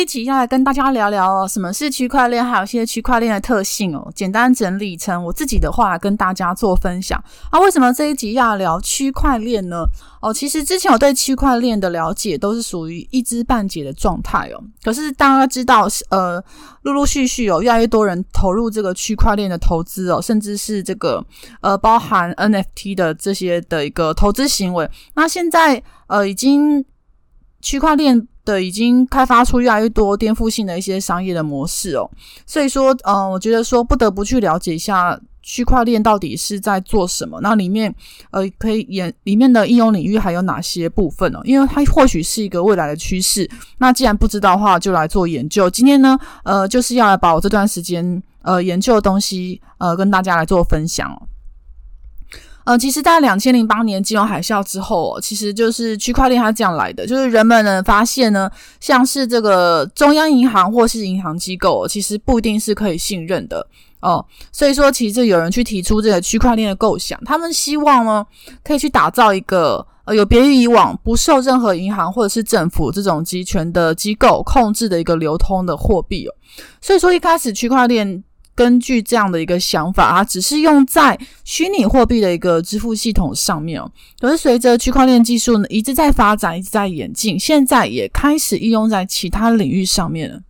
这一集要来跟大家聊聊哦，什么是区块链，还有一些区块链的特性哦。简单整理成我自己的话，跟大家做分享啊。为什么这一集要聊区块链呢？哦，其实之前我对区块链的了解都是属于一知半解的状态哦。可是大家知道，呃，陆陆续续有越来越多人投入这个区块链的投资哦，甚至是这个呃包含 NFT 的这些的一个投资行为。那现在呃已经区块链。的已经开发出越来越多颠覆性的一些商业的模式哦，所以说，嗯、我觉得说不得不去了解一下区块链到底是在做什么，那里面呃可以演里面的应用领域还有哪些部分哦？因为它或许是一个未来的趋势。那既然不知道的话，就来做研究。今天呢，呃，就是要来把我这段时间呃研究的东西呃跟大家来做分享哦。呃，其实，在两千零八年金融海啸之后哦，其实就是区块链它这样来的，就是人们呢发现呢，像是这个中央银行或是银行机构，其实不一定是可以信任的哦。所以说，其实有人去提出这个区块链的构想，他们希望呢，可以去打造一个呃有别于以往不受任何银行或者是政府这种集权的机构控制的一个流通的货币哦。所以说，一开始区块链。根据这样的一个想法，啊只是用在虚拟货币的一个支付系统上面哦。可是随着区块链技术呢一直在发展，一直在演进，现在也开始应用在其他领域上面了。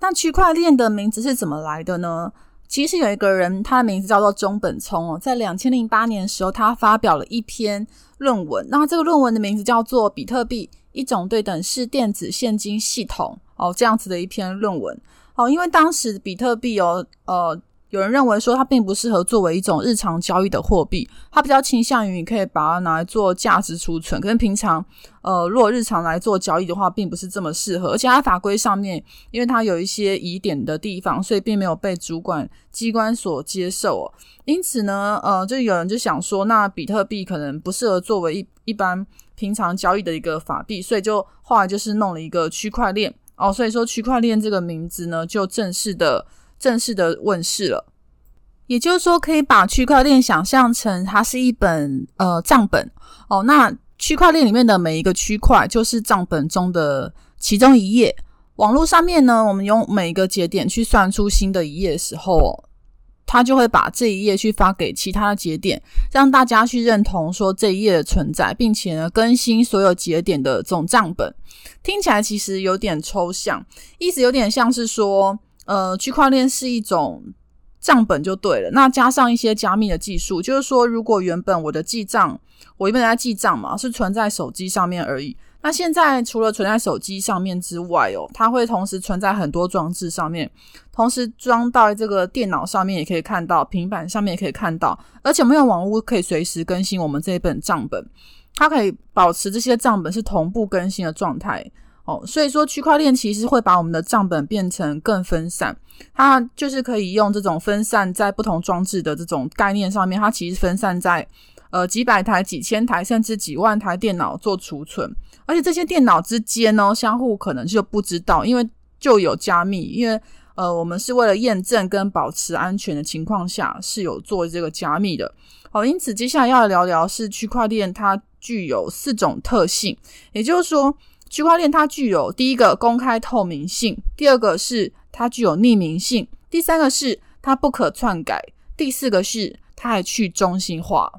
那区块链的名字是怎么来的呢？其实有一个人，他的名字叫做中本聪哦，在两千零八年的时候，他发表了一篇论文。那这个论文的名字叫做《比特币：一种对等式电子现金系统》哦，这样子的一篇论文。哦，因为当时比特币哦，呃，有人认为说它并不适合作为一种日常交易的货币，它比较倾向于你可以把它拿来做价值储存，可是平常呃，如果日常来做交易的话，并不是这么适合，而且它法规上面，因为它有一些疑点的地方，所以并没有被主管机关所接受哦。因此呢，呃，就有人就想说，那比特币可能不适合作为一一般平常交易的一个法币，所以就后来就是弄了一个区块链。哦，所以说区块链这个名字呢，就正式的、正式的问世了。也就是说，可以把区块链想象成它是一本呃账本哦。那区块链里面的每一个区块就是账本中的其中一页。网络上面呢，我们用每一个节点去算出新的一页的时候，它就会把这一页去发给其他的节点，让大家去认同说这一页的存在，并且呢更新所有节点的总账本。听起来其实有点抽象，意思有点像是说，呃，区块链是一种账本就对了。那加上一些加密的技术，就是说，如果原本我的记账，我原本在记账嘛，是存在手机上面而已。那现在除了存在手机上面之外哦，它会同时存在很多装置上面，同时装到这个电脑上面也可以看到，平板上面也可以看到，而且我们用网屋可以随时更新我们这一本账本，它可以保持这些账本是同步更新的状态哦。所以说区块链其实会把我们的账本变成更分散，它就是可以用这种分散在不同装置的这种概念上面，它其实分散在呃几百台、几千台甚至几万台电脑做储存。而且这些电脑之间呢，相互可能就不知道，因为就有加密，因为呃，我们是为了验证跟保持安全的情况下，是有做这个加密的。好，因此接下来要聊聊是区块链它具有四种特性，也就是说，区块链它具有第一个公开透明性，第二个是它具有匿名性，第三个是它不可篡改，第四个是它还去中心化。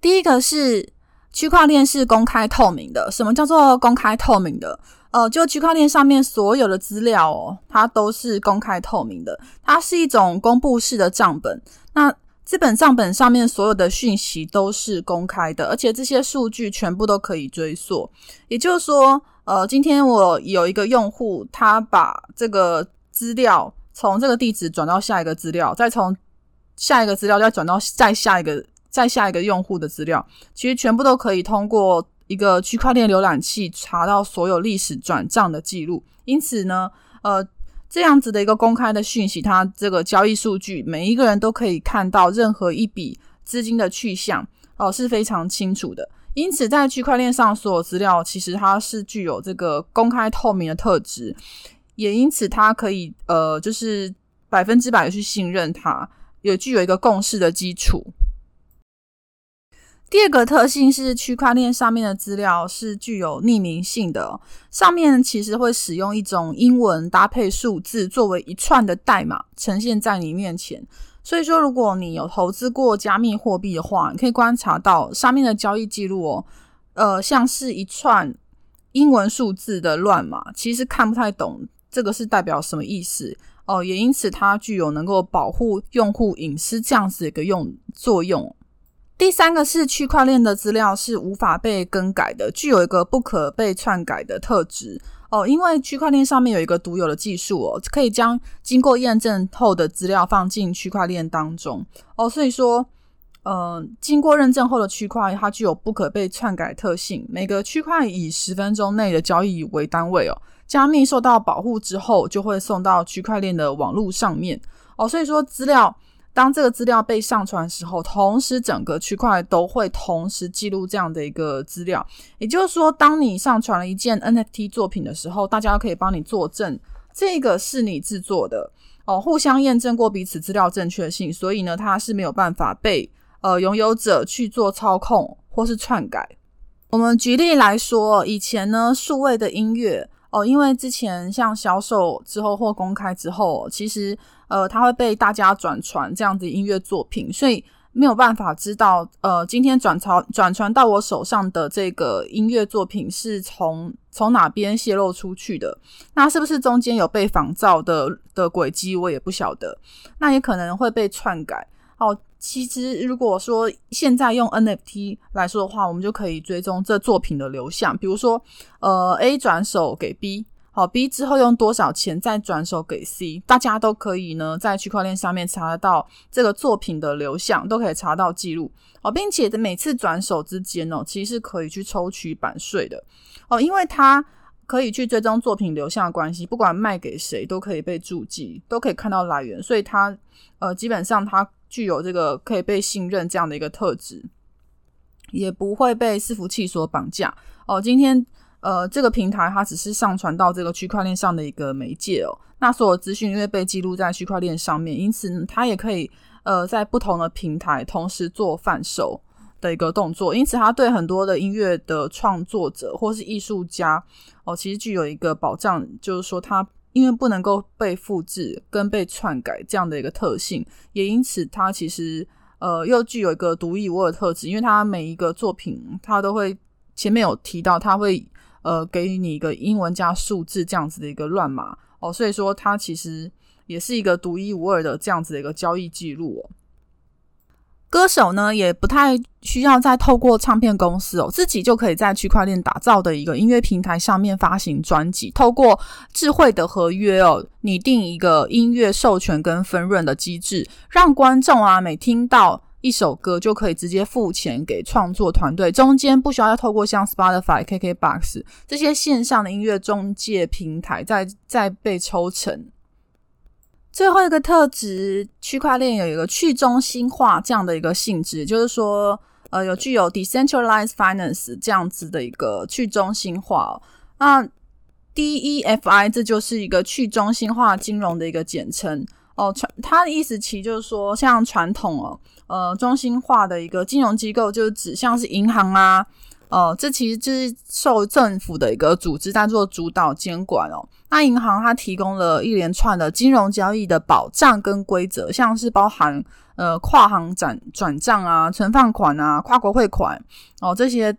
第一个是。区块链是公开透明的。什么叫做公开透明的？呃，就区块链上面所有的资料哦，它都是公开透明的。它是一种公布式的账本。那这本账本上面所有的讯息都是公开的，而且这些数据全部都可以追溯。也就是说，呃，今天我有一个用户，他把这个资料从这个地址转到下一个资料，再从下一个资料再转到再下一个。再下一个用户的资料，其实全部都可以通过一个区块链浏览器查到所有历史转账的记录。因此呢，呃，这样子的一个公开的讯息，它这个交易数据，每一个人都可以看到任何一笔资金的去向，哦是非常清楚的。因此，在区块链上所有资料，其实它是具有这个公开透明的特质，也因此它可以呃，就是百分之百去信任它，也具有一个共识的基础。第二个特性是区块链上面的资料是具有匿名性的，上面其实会使用一种英文搭配数字作为一串的代码呈现在你面前。所以说，如果你有投资过加密货币的话，你可以观察到上面的交易记录哦，呃，像是一串英文数字的乱码，其实看不太懂这个是代表什么意思哦，也因此它具有能够保护用户隐私这样子一个用作用。第三个是区块链的资料是无法被更改的，具有一个不可被篡改的特质哦。因为区块链上面有一个独有的技术哦，可以将经过验证后的资料放进区块链当中哦。所以说，呃，经过认证后的区块它具有不可被篡改特性。每个区块以十分钟内的交易为单位哦，加密受到保护之后就会送到区块链的网络上面哦。所以说资料。当这个资料被上传的时候，同时整个区块都会同时记录这样的一个资料。也就是说，当你上传了一件 NFT 作品的时候，大家可以帮你作证，这个是你制作的哦，互相验证过彼此资料正确性，所以呢，它是没有办法被呃拥有者去做操控或是篡改。我们举例来说，以前呢，数位的音乐。哦，因为之前像销售之后或公开之后，其实呃，它会被大家转传这样子音乐作品，所以没有办法知道呃，今天转传转传到我手上的这个音乐作品是从从哪边泄露出去的，那是不是中间有被仿造的的轨迹，我也不晓得，那也可能会被篡改。哦，其实如果说现在用 NFT 来说的话，我们就可以追踪这作品的流向。比如说，呃，A 转手给 B，好，B 之后用多少钱再转手给 C，大家都可以呢在区块链上面查得到这个作品的流向，都可以查到记录。哦，并且每次转手之间哦，其实是可以去抽取版税的。哦，因为它可以去追踪作品流向的关系，不管卖给谁都可以被注记，都可以看到来源，所以它呃，基本上它。具有这个可以被信任这样的一个特质，也不会被伺服器所绑架哦。今天呃，这个平台它只是上传到这个区块链上的一个媒介哦。那所有资讯因为被记录在区块链上面，因此，它也可以呃在不同的平台同时做贩售的一个动作。因此，它对很多的音乐的创作者或是艺术家哦，其实具有一个保障，就是说它。因为不能够被复制跟被篡改这样的一个特性，也因此它其实呃又具有一个独一无二的特质，因为它每一个作品它都会前面有提到，它会呃给你一个英文加数字这样子的一个乱码哦，所以说它其实也是一个独一无二的这样子的一个交易记录哦。歌手呢，也不太需要再透过唱片公司哦，自己就可以在区块链打造的一个音乐平台上面发行专辑，透过智慧的合约哦，拟定一个音乐授权跟分润的机制，让观众啊每听到一首歌就可以直接付钱给创作团队，中间不需要再透过像 Spotify、KKBox 这些线上的音乐中介平台再再被抽成。最后一个特质，区块链有一个去中心化这样的一个性质，就是说，呃，有具有 decentralized finance 这样子的一个去中心化哦。那 DeFi 这就是一个去中心化金融的一个简称哦。传它的意思其实就是说，像传统哦，呃，中心化的一个金融机构，就是指像是银行啊。哦，这其实就是受政府的一个组织在做主导监管哦。那银行它提供了一连串的金融交易的保障跟规则，像是包含呃跨行转转账啊、存放款啊、跨国汇款哦这些，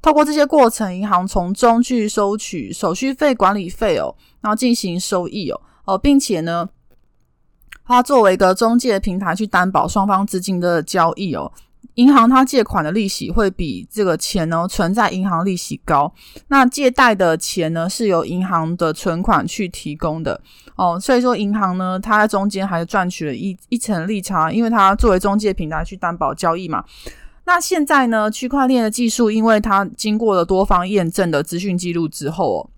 透过这些过程，银行从中去收取手续费、管理费哦，然后进行收益哦哦，并且呢，它作为一个中介平台去担保双方资金的交易哦。银行它借款的利息会比这个钱呢存在银行利息高，那借贷的钱呢是由银行的存款去提供的哦，所以说银行呢它在中间还赚取了一一层利差，因为它作为中介平台去担保交易嘛。那现在呢区块链的技术，因为它经过了多方验证的资讯记录之后哦，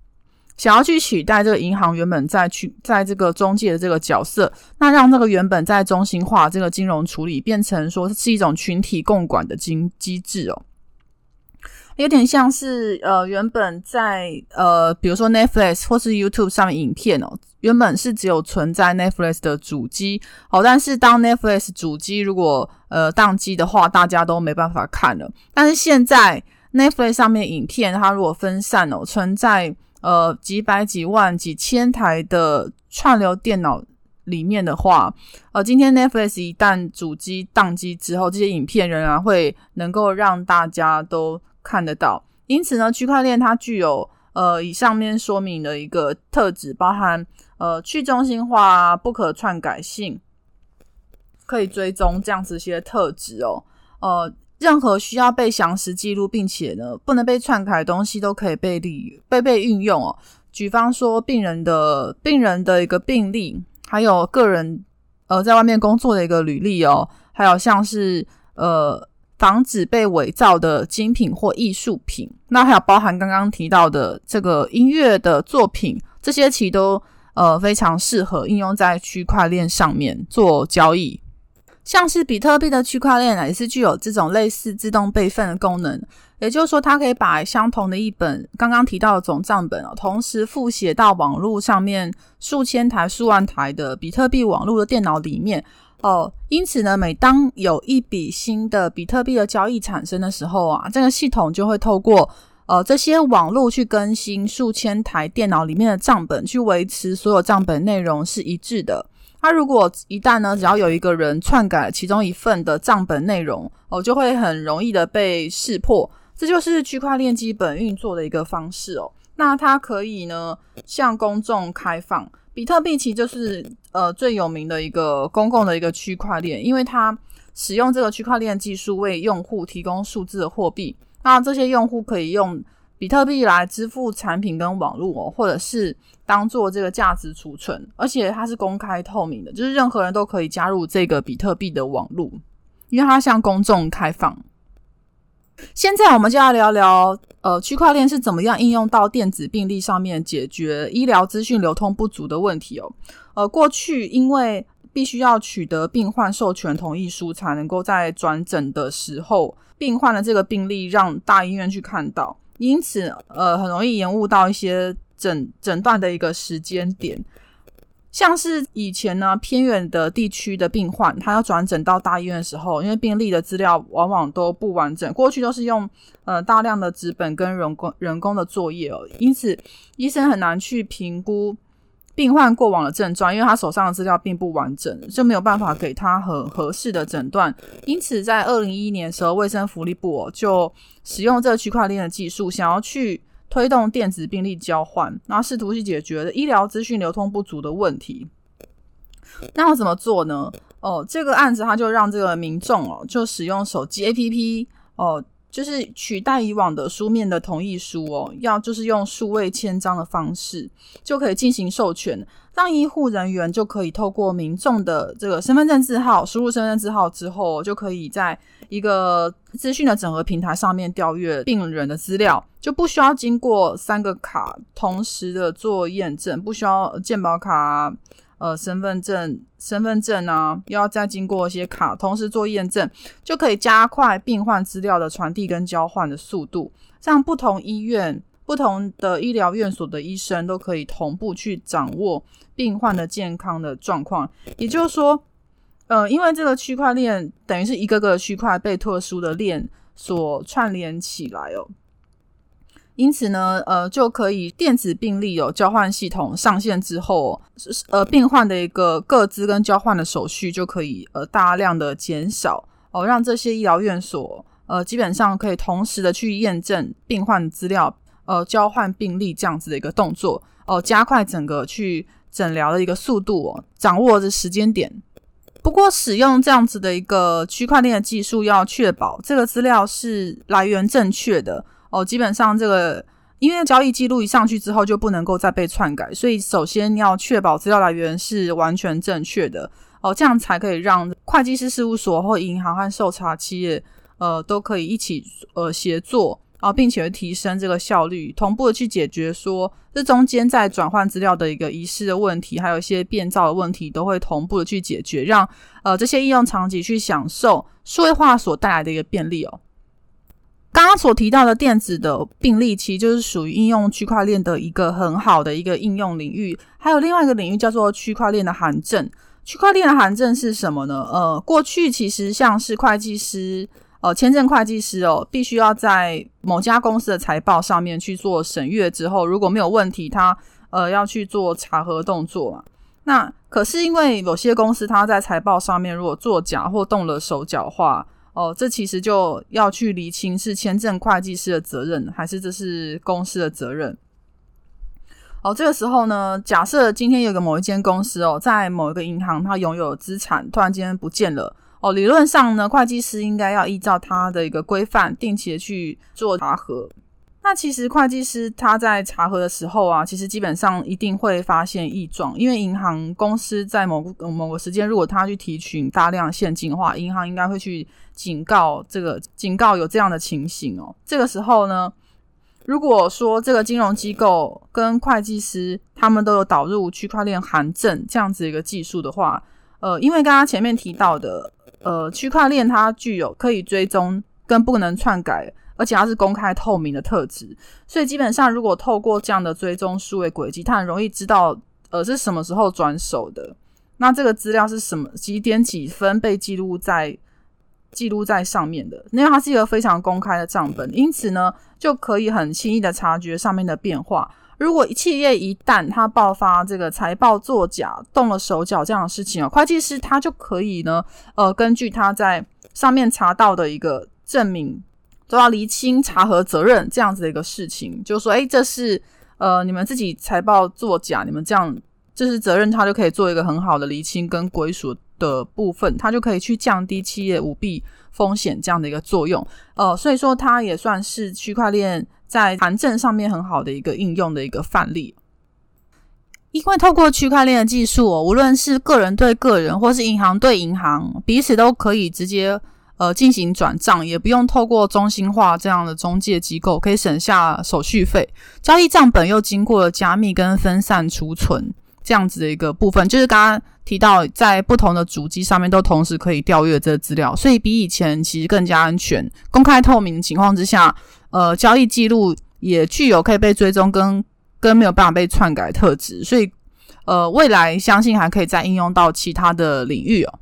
想要去取代这个银行原本在去在这个中介的这个角色，那让这个原本在中心化这个金融处理变成说是一种群体共管的经机制哦，有点像是呃原本在呃比如说 Netflix 或是 YouTube 上面影片哦，原本是只有存在 Netflix 的主机哦，但是当 Netflix 主机如果呃宕机的话，大家都没办法看了。但是现在 Netflix 上面影片它如果分散哦，存在呃，几百、几万、几千台的串流电脑里面的话，呃，今天 Netflix 一旦主机宕机之后，这些影片仍然会能够让大家都看得到。因此呢，区块链它具有呃以上面说明的一个特质，包含呃去中心化、不可篡改性、可以追踪这样子一些特质哦，呃。任何需要被详实记录，并且呢不能被篡改的东西，都可以被利被被运用哦。举方说，病人的病人的一个病历，还有个人呃在外面工作的一个履历哦，还有像是呃防止被伪造的精品或艺术品，那还有包含刚刚提到的这个音乐的作品，这些其实都呃非常适合应用在区块链上面做交易。像是比特币的区块链呢也是具有这种类似自动备份的功能，也就是说，它可以把相同的一本刚刚提到的总账本哦，同时复写到网络上面数千台、数万台的比特币网络的电脑里面哦。因此呢，每当有一笔新的比特币的交易产生的时候啊，这个系统就会透过呃这些网络去更新数千台电脑里面的账本，去维持所有账本内容是一致的。它如果一旦呢，只要有一个人篡改其中一份的账本内容，哦，就会很容易的被识破。这就是区块链基本运作的一个方式哦。那它可以呢向公众开放，比特币其实就是呃最有名的一个公共的一个区块链，因为它使用这个区块链技术为用户提供数字的货币，那这些用户可以用比特币来支付产品跟网络哦，或者是当做这个价值储存，而且它是公开透明的，就是任何人都可以加入这个比特币的网络，因为它向公众开放。现在我们就要聊聊，呃，区块链是怎么样应用到电子病历上面，解决医疗资讯流通不足的问题哦。呃，过去因为必须要取得病患授权同意书，才能够在转诊的时候，病患的这个病历让大医院去看到。因此，呃，很容易延误到一些诊诊断的一个时间点。像是以前呢，偏远的地区的病患，他要转诊到大医院的时候，因为病历的资料往往都不完整，过去都是用呃大量的纸本跟人工人工的作业哦，因此医生很难去评估。病患过往的症状，因为他手上的资料并不完整，就没有办法给他很合适的诊断。因此，在二零一一年的时候，卫生福利部就使用这个区块链的技术，想要去推动电子病历交换，然后试图去解决医疗资讯流通不足的问题。那要怎么做呢？哦，这个案子他就让这个民众哦，就使用手机 APP 哦。就是取代以往的书面的同意书哦，要就是用数位签章的方式就可以进行授权，让医护人员就可以透过民众的这个身份证字号输入身份证字号之后，就可以在一个资讯的整合平台上面调阅病人的资料，就不需要经过三个卡同时的做验证，不需要健保卡。呃，身份证、身份证啊，要再经过一些卡，同时做验证，就可以加快病患资料的传递跟交换的速度。像不同医院、不同的医疗院所的医生都可以同步去掌握病患的健康的状况。也就是说，呃，因为这个区块链等于是一个个区块被特殊的链所串联起来哦。因此呢，呃，就可以电子病历有交换系统上线之后，呃，病患的一个个资跟交换的手续就可以呃大量的减少哦，让这些医疗院所呃基本上可以同时的去验证病患资料，呃，交换病历这样子的一个动作哦，加快整个去诊疗的一个速度哦，掌握着时间点。不过，使用这样子的一个区块链的技术，要确保这个资料是来源正确的。哦，基本上这个因为交易记录一上去之后就不能够再被篡改，所以首先要确保资料来源是完全正确的哦，这样才可以让会计师事务所或银行和受查企业呃都可以一起呃协作啊，并且提升这个效率，同步的去解决说这中间在转换资料的一个遗失的问题，还有一些变造的问题，都会同步的去解决，让呃这些应用场景去享受数位化所带来的一个便利哦。刚刚所提到的电子的病历，其实就是属于应用区块链的一个很好的一个应用领域。还有另外一个领域叫做区块链的函证。区块链的函证是什么呢？呃，过去其实像是会计师。呃，签证会计师哦，必须要在某家公司的财报上面去做审阅之后，如果没有问题，他呃要去做查核动作嘛。那可是因为有些公司他在财报上面如果作假或动了手脚的话，哦、这其实就要去厘清是签证会计师的责任，还是这是公司的责任。哦，这个时候呢，假设今天有个某一间公司哦，在某一个银行，它拥有资产突然间不见了。哦，理论上呢，会计师应该要依照他的一个规范，定期的去做查核。那其实会计师他在查核的时候啊，其实基本上一定会发现异状，因为银行公司在某个某个时间，如果他去提取大量现金的话，银行应该会去警告这个警告有这样的情形哦。这个时候呢，如果说这个金融机构跟会计师他们都有导入区块链函证这样子一个技术的话，呃，因为刚刚前面提到的。呃，区块链它具有可以追踪跟不能篡改，而且它是公开透明的特质，所以基本上如果透过这样的追踪数位轨迹，它很容易知道呃是什么时候转手的，那这个资料是什么几点几分被记录在记录在上面的，因为它是一个非常公开的账本，因此呢就可以很轻易的察觉上面的变化。如果企业一旦它爆发这个财报作假、动了手脚这样的事情哦，会计师他就可以呢，呃，根据他在上面查到的一个证明，都要厘清查核责任这样子的一个事情，就说，诶，这是呃你们自己财报作假，你们这样这是责任，他就可以做一个很好的厘清跟归属的部分，他就可以去降低企业舞弊风险这样的一个作用，呃，所以说它也算是区块链。在函证上面很好的一个应用的一个范例，因为透过区块链的技术哦，无论是个人对个人，或是银行对银行，彼此都可以直接呃进行转账，也不用透过中心化这样的中介机构，可以省下手续费。交易账本又经过了加密跟分散储存这样子的一个部分，就是刚刚提到在不同的主机上面都同时可以调阅这资料，所以比以前其实更加安全、公开透明的情况之下。呃，交易记录也具有可以被追踪跟跟没有办法被篡改特质，所以呃，未来相信还可以再应用到其他的领域哦。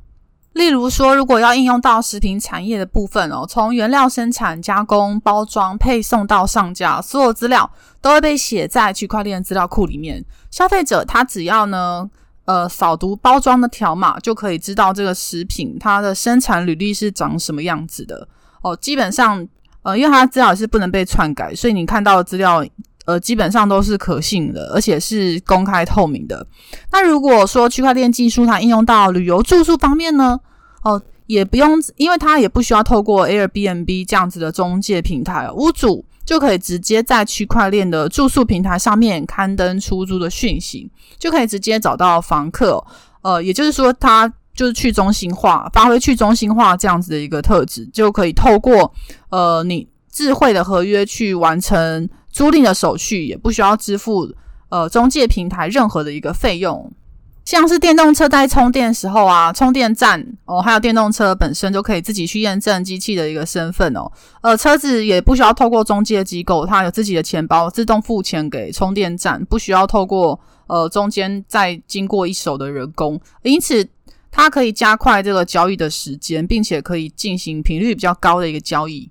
例如说，如果要应用到食品产业的部分哦，从原料生产、加工、包装、配送到上架，所有资料都会被写在区块链资料库里面。消费者他只要呢，呃，扫读包装的条码，就可以知道这个食品它的生产履历是长什么样子的哦。基本上。呃，因为它资料是不能被篡改，所以你看到的资料，呃，基本上都是可信的，而且是公开透明的。那如果说区块链技术它应用到旅游住宿方面呢？哦，也不用，因为它也不需要透过 Airbnb 这样子的中介平台，屋主就可以直接在区块链的住宿平台上面刊登出租的讯息，就可以直接找到房客。呃，也就是说，它。就是去中心化，发挥去中心化这样子的一个特质，就可以透过呃你智慧的合约去完成租赁的手续，也不需要支付呃中介平台任何的一个费用。像是电动车在充电时候啊，充电站哦，还有电动车本身就可以自己去验证机器的一个身份哦。呃，车子也不需要透过中介机构，它有自己的钱包，自动付钱给充电站，不需要透过呃中间再经过一手的人工，因此。它可以加快这个交易的时间，并且可以进行频率比较高的一个交易。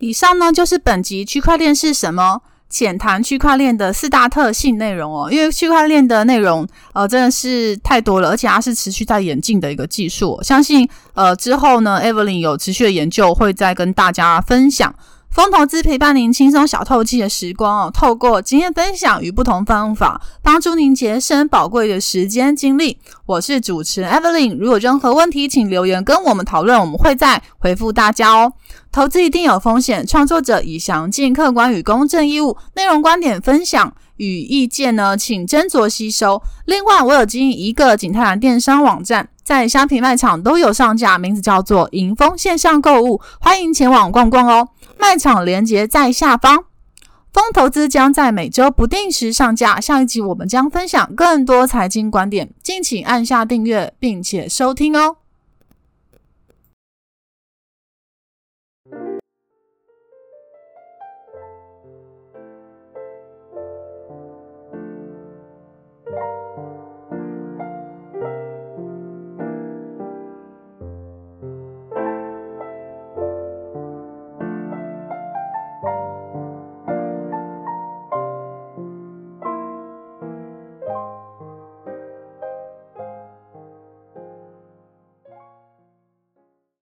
以上呢就是本集区块链是什么？浅谈区块链的四大特性内容哦。因为区块链的内容呃真的是太多了，而且它是持续在演进的一个技术。相信呃之后呢，Evelyn 有持续的研究会再跟大家分享。风投资陪伴您轻松小透气的时光哦，透过经验分享与不同方法，帮助您节省宝贵的时间精力。我是主持人 Evelyn，如果有任何问题，请留言跟我们讨论，我们会再回复大家哦。投资一定有风险，创作者以详尽、客观与公正义务，内容观点分享与意见呢，请斟酌吸收。另外，我有经营一个景泰蓝电商网站，在虾皮卖场都有上架，名字叫做迎风线上购物，欢迎前往逛逛哦。卖场连接在下方。风投资将在每周不定时上架，下一集我们将分享更多财经观点，敬请按下订阅并且收听哦。